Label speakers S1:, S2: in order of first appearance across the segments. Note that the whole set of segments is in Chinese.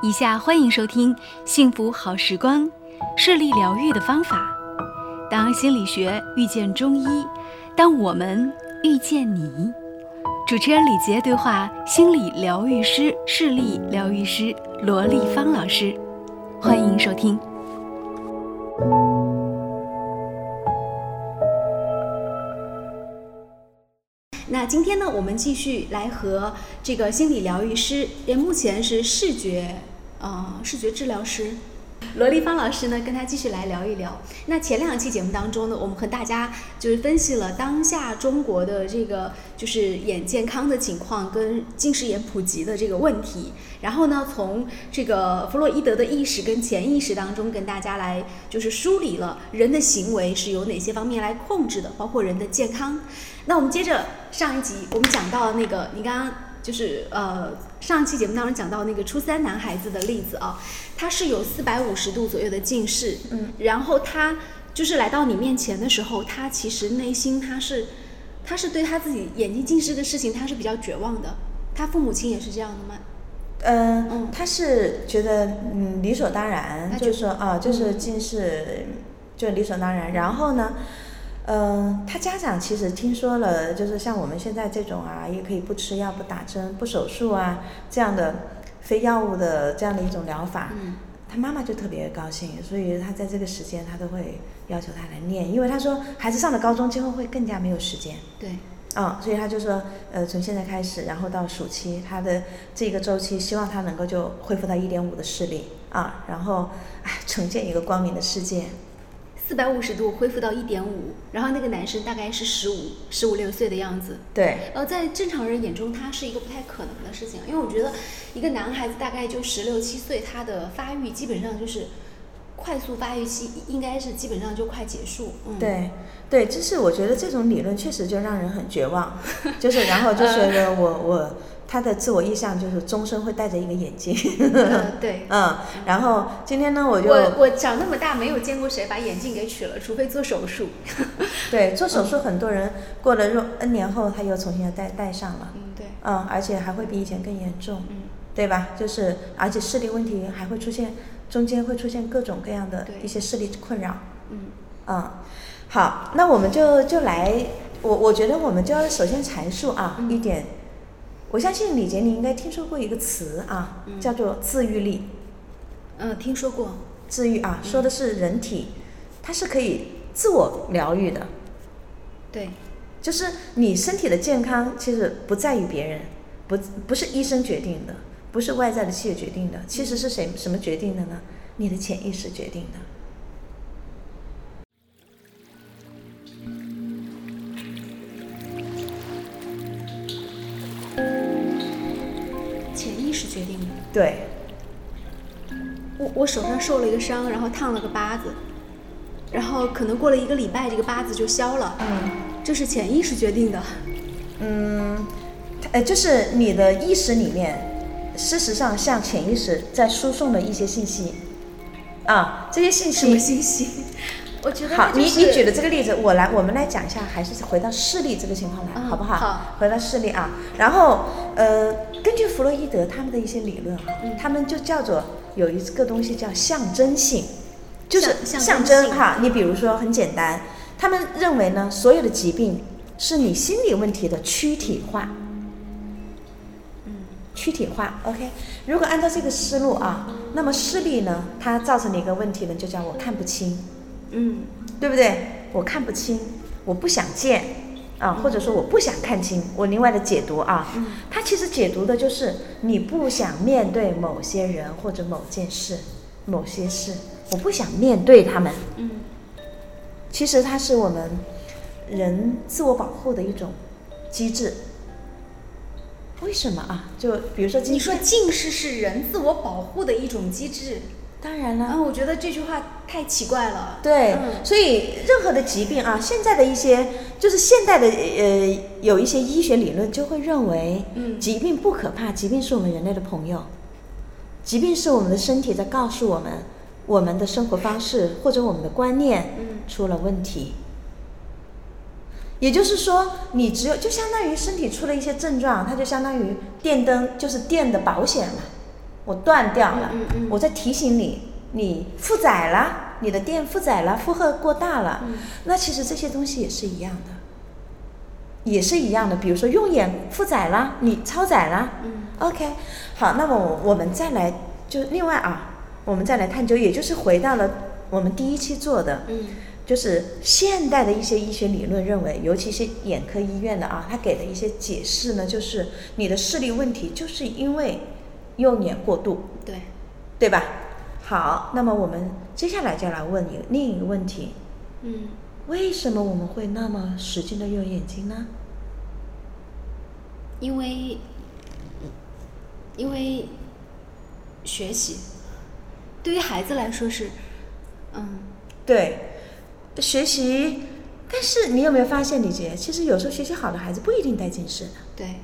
S1: 以下欢迎收听《幸福好时光》，视力疗愈的方法。当心理学遇见中医，当我们遇见你。主持人李杰对话心理疗愈师、视力疗愈师罗丽芳老师，欢迎收听。那今天呢，我们继续来和这个心理疗愈师，也目前是视觉，呃，视觉治疗师罗丽芳老师呢，跟他继续来聊一聊。那前两期节目当中呢，我们和大家就是分析了当下中国的这个就是眼健康的情况跟近视眼普及的这个问题。然后呢，从这个弗洛伊德的意识跟潜意识当中，跟大家来就是梳理了人的行为是由哪些方面来控制的，包括人的健康。那我们接着上一集，我们讲到那个，你刚刚就是呃上一期节目当中讲到那个初三男孩子的例子啊，他是有四百五十度左右的近视，
S2: 嗯，
S1: 然后他就是来到你面前的时候，他其实内心他是他是对他自己眼睛近视的事情他是比较绝望的，他父母亲也是这样的吗？
S2: 嗯，他是觉得嗯理所当然，
S1: 他
S2: 就是说啊，就是近视就理所当然，然后呢？嗯，他家长其实听说了，就是像我们现在这种啊，也可以不吃药、不打针、不手术啊，这样的非药物的这样的一种疗法，他妈妈就特别高兴，所以他在这个时间他都会要求他来念，因为他说孩子上了高中之后会更加没有时间。
S1: 对。
S2: 嗯，所以他就说，呃，从现在开始，然后到暑期，他的这个周期，希望他能够就恢复到一点五的视力啊，然后哎，呈现一个光明的世界。
S1: 四百五十度恢复到一点五，然后那个男生大概是十五十五六岁的样子。
S2: 对。
S1: 呃，在正常人眼中，他是一个不太可能的事情，因为我觉得一个男孩子大概就十六七岁，他的发育基本上就是快速发育期，应该是基本上就快结束。嗯。
S2: 对对，就是我觉得这种理论确实就让人很绝望，就是然后就觉得我我。他的自我意向就是终身会戴着一个眼镜。
S1: 对。
S2: 嗯，然后今天呢，我就
S1: 我我长那么大没有见过谁把眼镜给取了，除非做手术。
S2: 对，做手术很多人过了若 N 年后他又重新戴戴上了。
S1: 嗯，对。
S2: 嗯，而且还会比以前更严重。
S1: 嗯。
S2: 对吧？就是而且视力问题还会出现，中间会出现各种各样的一些视力困扰。
S1: 嗯。
S2: 嗯，好，那我们就就来，我我觉得我们就要首先阐述啊一点。我相信李杰，你应该听说过一个词啊，叫做自愈力。
S1: 嗯，听说过。
S2: 自愈啊，说的是人体，它是可以自我疗愈的。
S1: 对。
S2: 就是你身体的健康，其实不在于别人，不不是医生决定的，不是外在的器械决定的，其实是谁什么决定的呢？你的潜意识决定的。
S1: 决定的
S2: 对，
S1: 我我手上受了一个伤，然后烫了个疤子，然后可能过了一个礼拜，这个疤子就消了。
S2: 嗯，
S1: 这是潜意识决定的。
S2: 嗯，呃，就是你的意识里面，事实上向潜意识在输送的一些信息，啊，这些信息
S1: 什么信息？我觉得
S2: 好，你你举的这个例子，我来，我们来讲一下，还是回到视力这个情况来，好不好？
S1: 好，
S2: 回到视力啊。然后，呃，根据弗洛伊德他们的一些理论啊，他们就叫做有一个东西叫象征性，就是象征哈。你比如说很简单，他们认为呢，所有的疾病是你心理问题的躯体化，
S1: 嗯，
S2: 躯体化。OK，如果按照这个思路啊，那么视力呢，它造成的一个问题呢，就叫我看不清。
S1: 嗯，
S2: 对不对？我看不清，我不想见啊，或者说我不想看清。我另外的解读啊，他其实解读的就是你不想面对某些人或者某件事、某些事，我不想面对他们。
S1: 嗯，
S2: 其实它是我们人自我保护的一种机制。为什么啊？就比如说，
S1: 你说近视是人自我保护的一种机制。
S2: 当然了，
S1: 啊，我觉得这句话太奇怪了。
S2: 对，所以任何的疾病啊，现在的一些就是现代的呃，有一些医学理论就会认为，
S1: 嗯，
S2: 疾病不可怕，疾病是我们人类的朋友，疾病是我们的身体在告诉我们，我们的生活方式或者我们的观念出了问题。也就是说，你只有就相当于身体出了一些症状，它就相当于电灯就是电的保险嘛。我断掉了，
S1: 嗯嗯嗯
S2: 我在提醒你，你负载了，你的电负载了，负荷过大了。
S1: 嗯
S2: 那其实这些东西也是一样的，也是一样的。比如说用眼负载了，你超载了。
S1: 嗯
S2: OK，好，那么我我们再来就另外啊，我们再来探究，也就是回到了我们第一期做的，
S1: 嗯
S2: 就是现代的一些医学理论认为，尤其是眼科医院的啊，他给的一些解释呢，就是你的视力问题就是因为用眼过度，
S1: 对，
S2: 对吧？好，那么我们接下来就来问你另一个问题：
S1: 嗯
S2: 为什么我们会那么使劲的用眼睛呢？
S1: 因为因为学习对于孩子来说是，嗯
S2: 对，学习。但是你有没有发现，李杰，其实有时候学习好的孩子不一定带近视的。
S1: 对，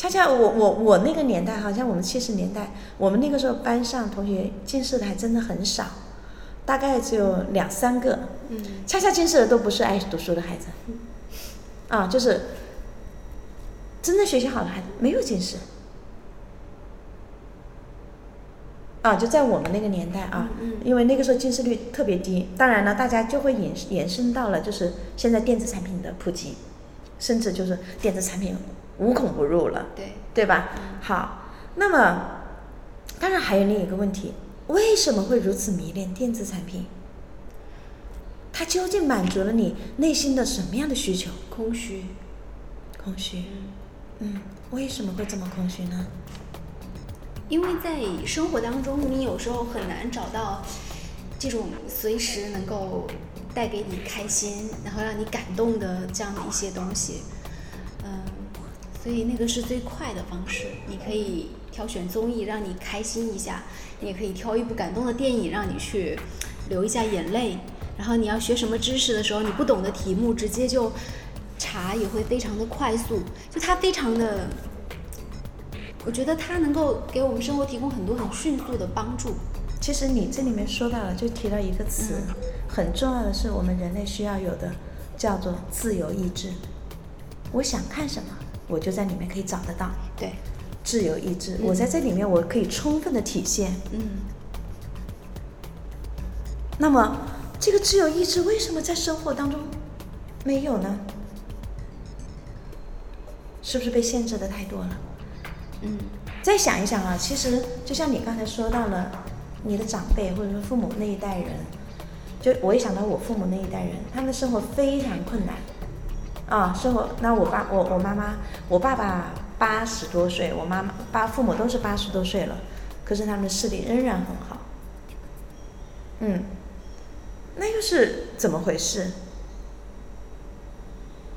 S2: 恰恰我我我那个年代，好像我们七十年代，我们那个时候班上同学近视的还真的很少，大概只有两三个。
S1: 嗯
S2: 恰恰近视的都不是爱读书的孩子，啊，就是真的学习好的孩子没有近视。啊，就在我们那个年代啊，
S1: 嗯嗯
S2: 因为那个时候近视率特别低，当然了，大家就会延延伸到了就是现在电子产品的普及，甚至就是电子产品无孔不入了。
S1: 对，
S2: 对吧
S1: 嗯？
S2: 好，那么当然还有另一个问题，为什么会如此迷恋电子产品？它究竟满足了你内心的什么样的需求？
S1: 空虚，
S2: 空虚。
S1: 嗯。
S2: 嗯，为什么会这么空虚呢？
S1: 因为在生活当中，你有时候很难找到这种随时能够带给你开心，然后让你感动的这样的一些东西，嗯，所以那个是最快的方式。你可以挑选综艺让你开心一下，你也可以挑一部感动的电影让你去流一下眼泪。然后你要学什么知识的时候，你不懂的题目直接就查也会非常的快速，就它非常的。我觉得它能够给我们生活提供很多很迅速的帮助。
S2: 其实你这里面说到了，就提到一个词，
S1: 嗯
S2: 很重要的是我们人类需要有的，叫做自由意志。我想看什么，我就在里面可以找得到。
S1: 对，
S2: 自由意志，
S1: 嗯
S2: 我在这里面我可以充分的体现。
S1: 嗯，
S2: 那么，这个自由意志为什么在生活当中没有呢？是不是被限制的太多了？
S1: 嗯，
S2: 再想一想啊，其实就像你刚才说到了，你的长辈或者说父母那一代人，就我一想到我父母那一代人，他们的生活非常困难啊，生活。那我爸我我妈妈，我爸爸八十多岁，我妈妈爸父母都是八十多岁了，可是他们的视力仍然很好。嗯，那又是怎么回事？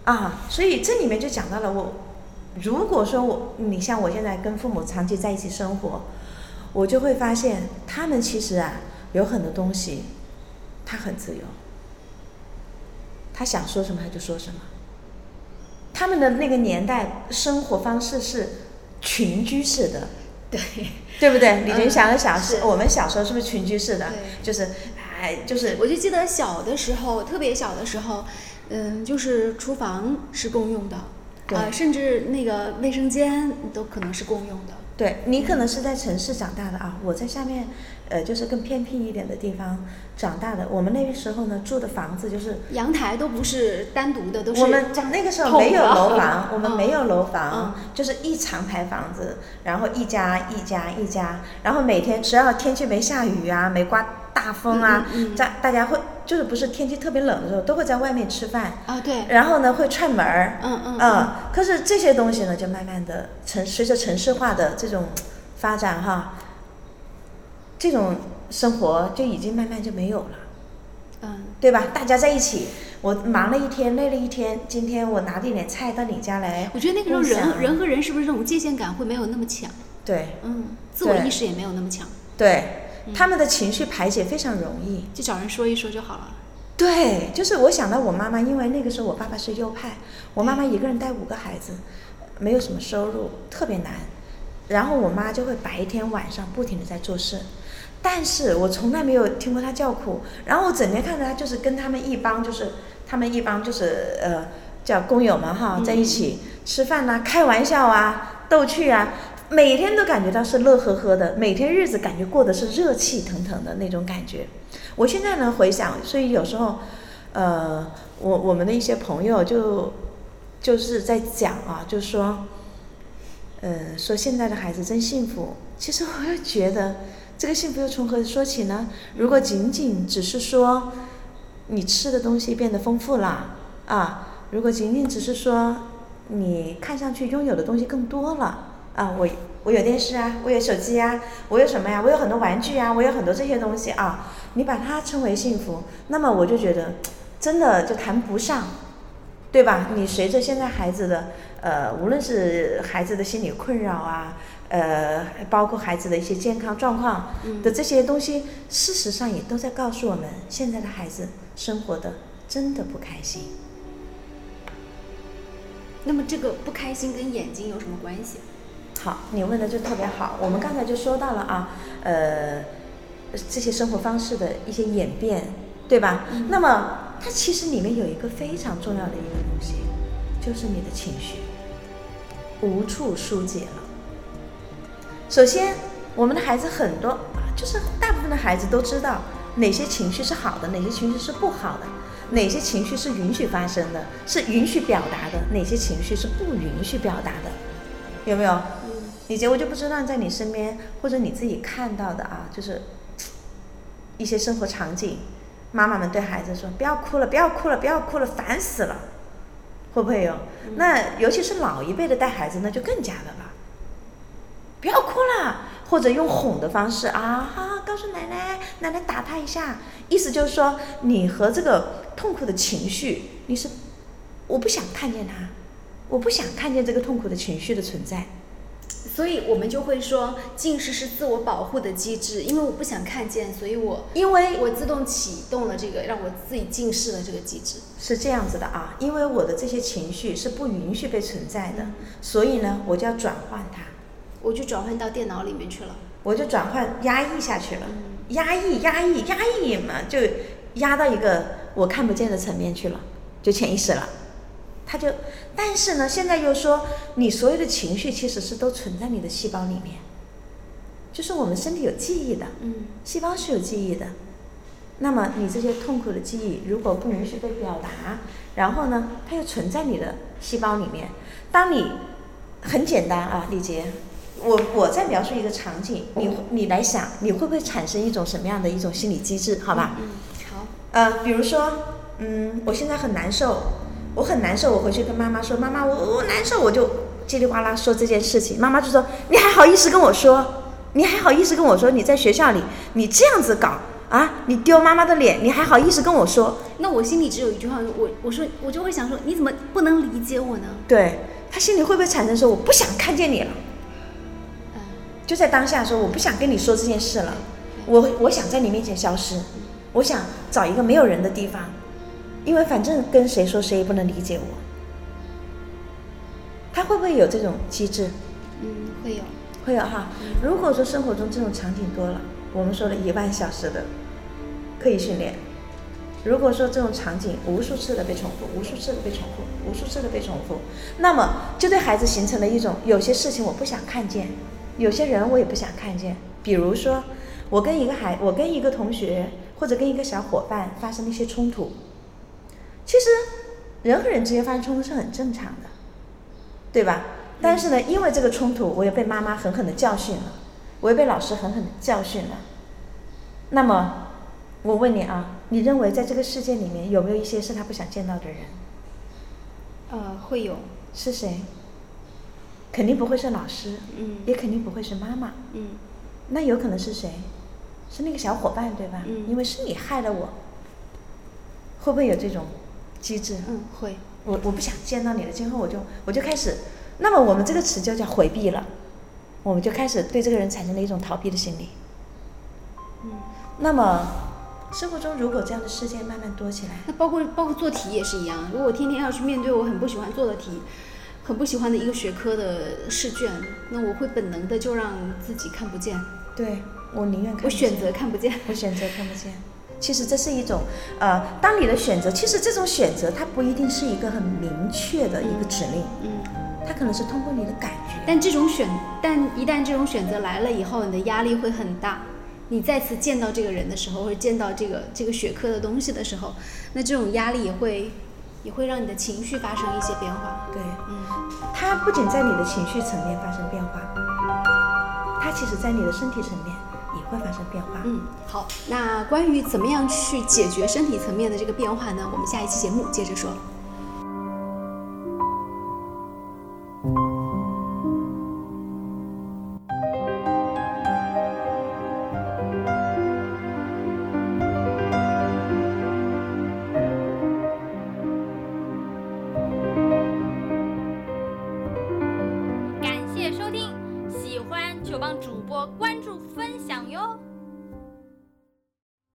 S2: 啊，所以这里面就讲到了我，如果说我你像我现在跟父母长期在一起生活，我就会发现他们其实啊有很多东西，他很自由，他想说什么他就说什么。他们的那个年代生活方式是群居式的，
S1: 对，
S2: 对不对？李军想了想，
S1: 嗯
S2: 我们小时候是不是群居式的？
S1: 对
S2: 就是，哎，就是
S1: 我就记得小的时候，特别小的时候，嗯，就是厨房是共用的，
S2: 对
S1: 呃，甚至那个卫生间都可能是共用的。
S2: 对你可能是在城市长大的啊，我在下面，呃，就是更偏僻一点的地方长大的。我们那个时候呢，住的房子就是
S1: 阳台都不是单独的，都是
S2: 我们那个时候没有楼房，我们没有楼
S1: 嗯
S2: 房，就是一长排房子，然后一家一家一家，然后每天只要天气没下雨啊，没刮大风啊，在大家会就是不是天气特别冷的时候，都会在外面吃饭，
S1: 啊，对，
S2: 然后呢会串门儿，
S1: 嗯嗯
S2: 嗯，可是这些东西呢，就慢慢的城随着城市化的这种发展哈，这种生活就已经慢慢就没有了。
S1: 嗯，
S2: 对吧？大家在一起，我忙了一天，累了一天，今天我拿点点菜到你家来，
S1: 我觉得那个时候人人和人是不是这种界限感会没有那么强？
S2: 对。
S1: 嗯，自我意识也没有那么强，
S2: 对，
S1: 嗯
S2: 他们的情绪排解非常容易。
S1: 就找人说一说就好了。
S2: 对，就是我想到我妈妈，因为那个时候我爸爸是右派，我妈妈一个人带五个孩子，没有什么收入，特别难。然后我妈就会白天晚上不停的在做事，但是我从来没有听过她叫苦。然后我整天看着她就是跟他们一帮就是他们一帮就是呃叫工友们哈
S1: 嗯
S2: 在一起吃饭呐、开玩笑啊、逗趣啊。每天都感觉到是乐呵呵的，每天日子感觉过得是热气腾腾的那种感觉。我现在呢回想，所以有时候，呃，我我们的一些朋友就就是在讲啊，就说，呃，说现在的孩子真幸福。其实我又觉得，这个幸福又从何说起呢？如果仅仅只是说你吃的东西变得丰富了啊，如果仅仅只是说你看上去拥有的东西更多了啊，我我有电视啊，我有手机啊，我有什么呀？我有很多玩具啊，我有很多这些东西啊。你把它称为幸福，那么我就觉得真的就谈不上，对吧？你随着现在孩子的呃，无论是孩子的心理困扰啊，呃，包括孩子的一些健康状况的这些东西，事实上也都在告诉我们，现在的孩子生活的真的不开心。
S1: 那么这个不开心跟眼睛有什么关系？
S2: 好，你问的就特别好。我们刚才就说到了啊，呃。这些生活方式的一些演变，对吧？那么它其实里面有一个非常重要的一个东西，就是你的情绪无处疏解了。首先，我们的孩子很多，就是大部分的孩子都知道哪些情绪是好的，哪些情绪是不好的，哪些情绪是允许发生的，是允许表达的，哪些情绪是不允许表达的，有没有？李姐，我就不知道在你身边或者你自己看到的啊，就是。一些生活场景，妈妈们对孩子说：“不要哭了，不要哭了，不要哭了，烦死了。”会不会有？那尤其是老一辈的带孩子，那就更加的了。不要哭了，或者用哄的方式啊，好，告诉奶奶，奶奶打他一下，意思就是说，你和这个痛苦的情绪，你是我不想看见他，我不想看见这个痛苦的情绪的存在。
S1: 所以我们就会说，近视是自我保护的机制，因为我不想看见，所以我
S2: 因为
S1: 我自动启动了这个让我自己近视的这个机制，
S2: 是这样子的啊。因为我的这些情绪是不允许被存在的，所以呢，我就要转换它，
S1: 我就转换到电脑里面去了，
S2: 我就转换压抑下去了，压抑压抑压抑嘛，就压到一个我看不见的层面去了，就潜意识了。他就，但是呢，现在又说你所有的情绪其实是都存在你的细胞里面，就是我们身体有记忆的，
S1: 嗯，
S2: 细胞是有记忆的。那么你这些痛苦的记忆如果不允许被表达，然后呢，它又存在你的细胞里面。当你很简单啊，李杰，我我在描述一个场景，你你来想，你会不会产生一种什么样的一种心理机制？好吧？
S1: 嗯，好。
S2: 呃，比如说，嗯，我现在很难受。我很难受，我回去跟妈妈说：“妈妈，我我难受。”我就叽里呱啦说这件事情，妈妈就说：“你还好意思跟我说？你还好意思跟我说？你在学校里你这样子搞啊？你丢妈妈的脸，你还好意思跟我说？”
S1: 那我心里只有一句话，我我说我就会想说：“你怎么不能理解我呢？”
S2: 对他心里会不会产生说：“我不想看见你了。”就在当下说：“我不想跟你说这件事了，我我想在你面前消失，我想找一个没有人的地方。”因为反正跟谁说谁也不能理解我，他会不会有这种机制？
S1: 嗯，会有，
S2: 会有哈。如果说生活中这种场景多了，我们说了一万小时的刻意训练，如果说这种场景无数次的被重复，无数次的被重复，无数次的被重复，那么就对孩子形成了一种有些事情我不想看见，有些人我也不想看见。比如说，我跟一个孩，我跟一个同学或者跟一个小伙伴发生了一些冲突。其实，人和人之间发生冲突是很正常的，对吧？但是呢，因为这个冲突，我也被妈妈狠狠的教训了，我也被老师狠狠的教训了。那么，我问你啊，你认为在这个世界里面有没有一些是他不想见到的人？
S1: 呃，会有。
S2: 是谁？肯定不会是老师，
S1: 嗯，
S2: 也肯定不会是妈妈，
S1: 嗯，
S2: 那有可能是谁？是那个小伙伴，对吧？
S1: 嗯，
S2: 因为是你害了我，会不会有这种？机制，
S1: 嗯，会，
S2: 我我不想见到你了，今后我就我就开始，那么我们这个词就叫回避了，我们就开始对这个人产生了一种逃避的心理，
S1: 嗯，
S2: 那么生活中如果这样的事件慢慢多起来，
S1: 那包括包括做题也是一样，如果我天天要去面对我很不喜欢做的题，很不喜欢的一个学科的试卷，那我会本能的就让自己看不见，
S2: 对我宁愿看，
S1: 我选择看不见，
S2: 我选择看不见。其实这是一种，呃，当你的选择，其实这种选择它不一定是一个很明确的一个指令，
S1: 嗯，
S2: 它可能是通过你的感觉。
S1: 但这种选，但一旦这种选择来了以后，你的压力会很大。你再次见到这个人的时候，或者见到这个这个学科的东西的时候，那这种压力也会也会让你的情绪发生一些变化。
S2: 对，
S1: 嗯，
S2: 它不仅在你的情绪层面发生变化，它其实在你的身体层面也会发生变化。
S1: 嗯，好，那关于怎么样去解决身体层面的这个变化呢？我们下一期节目接着说。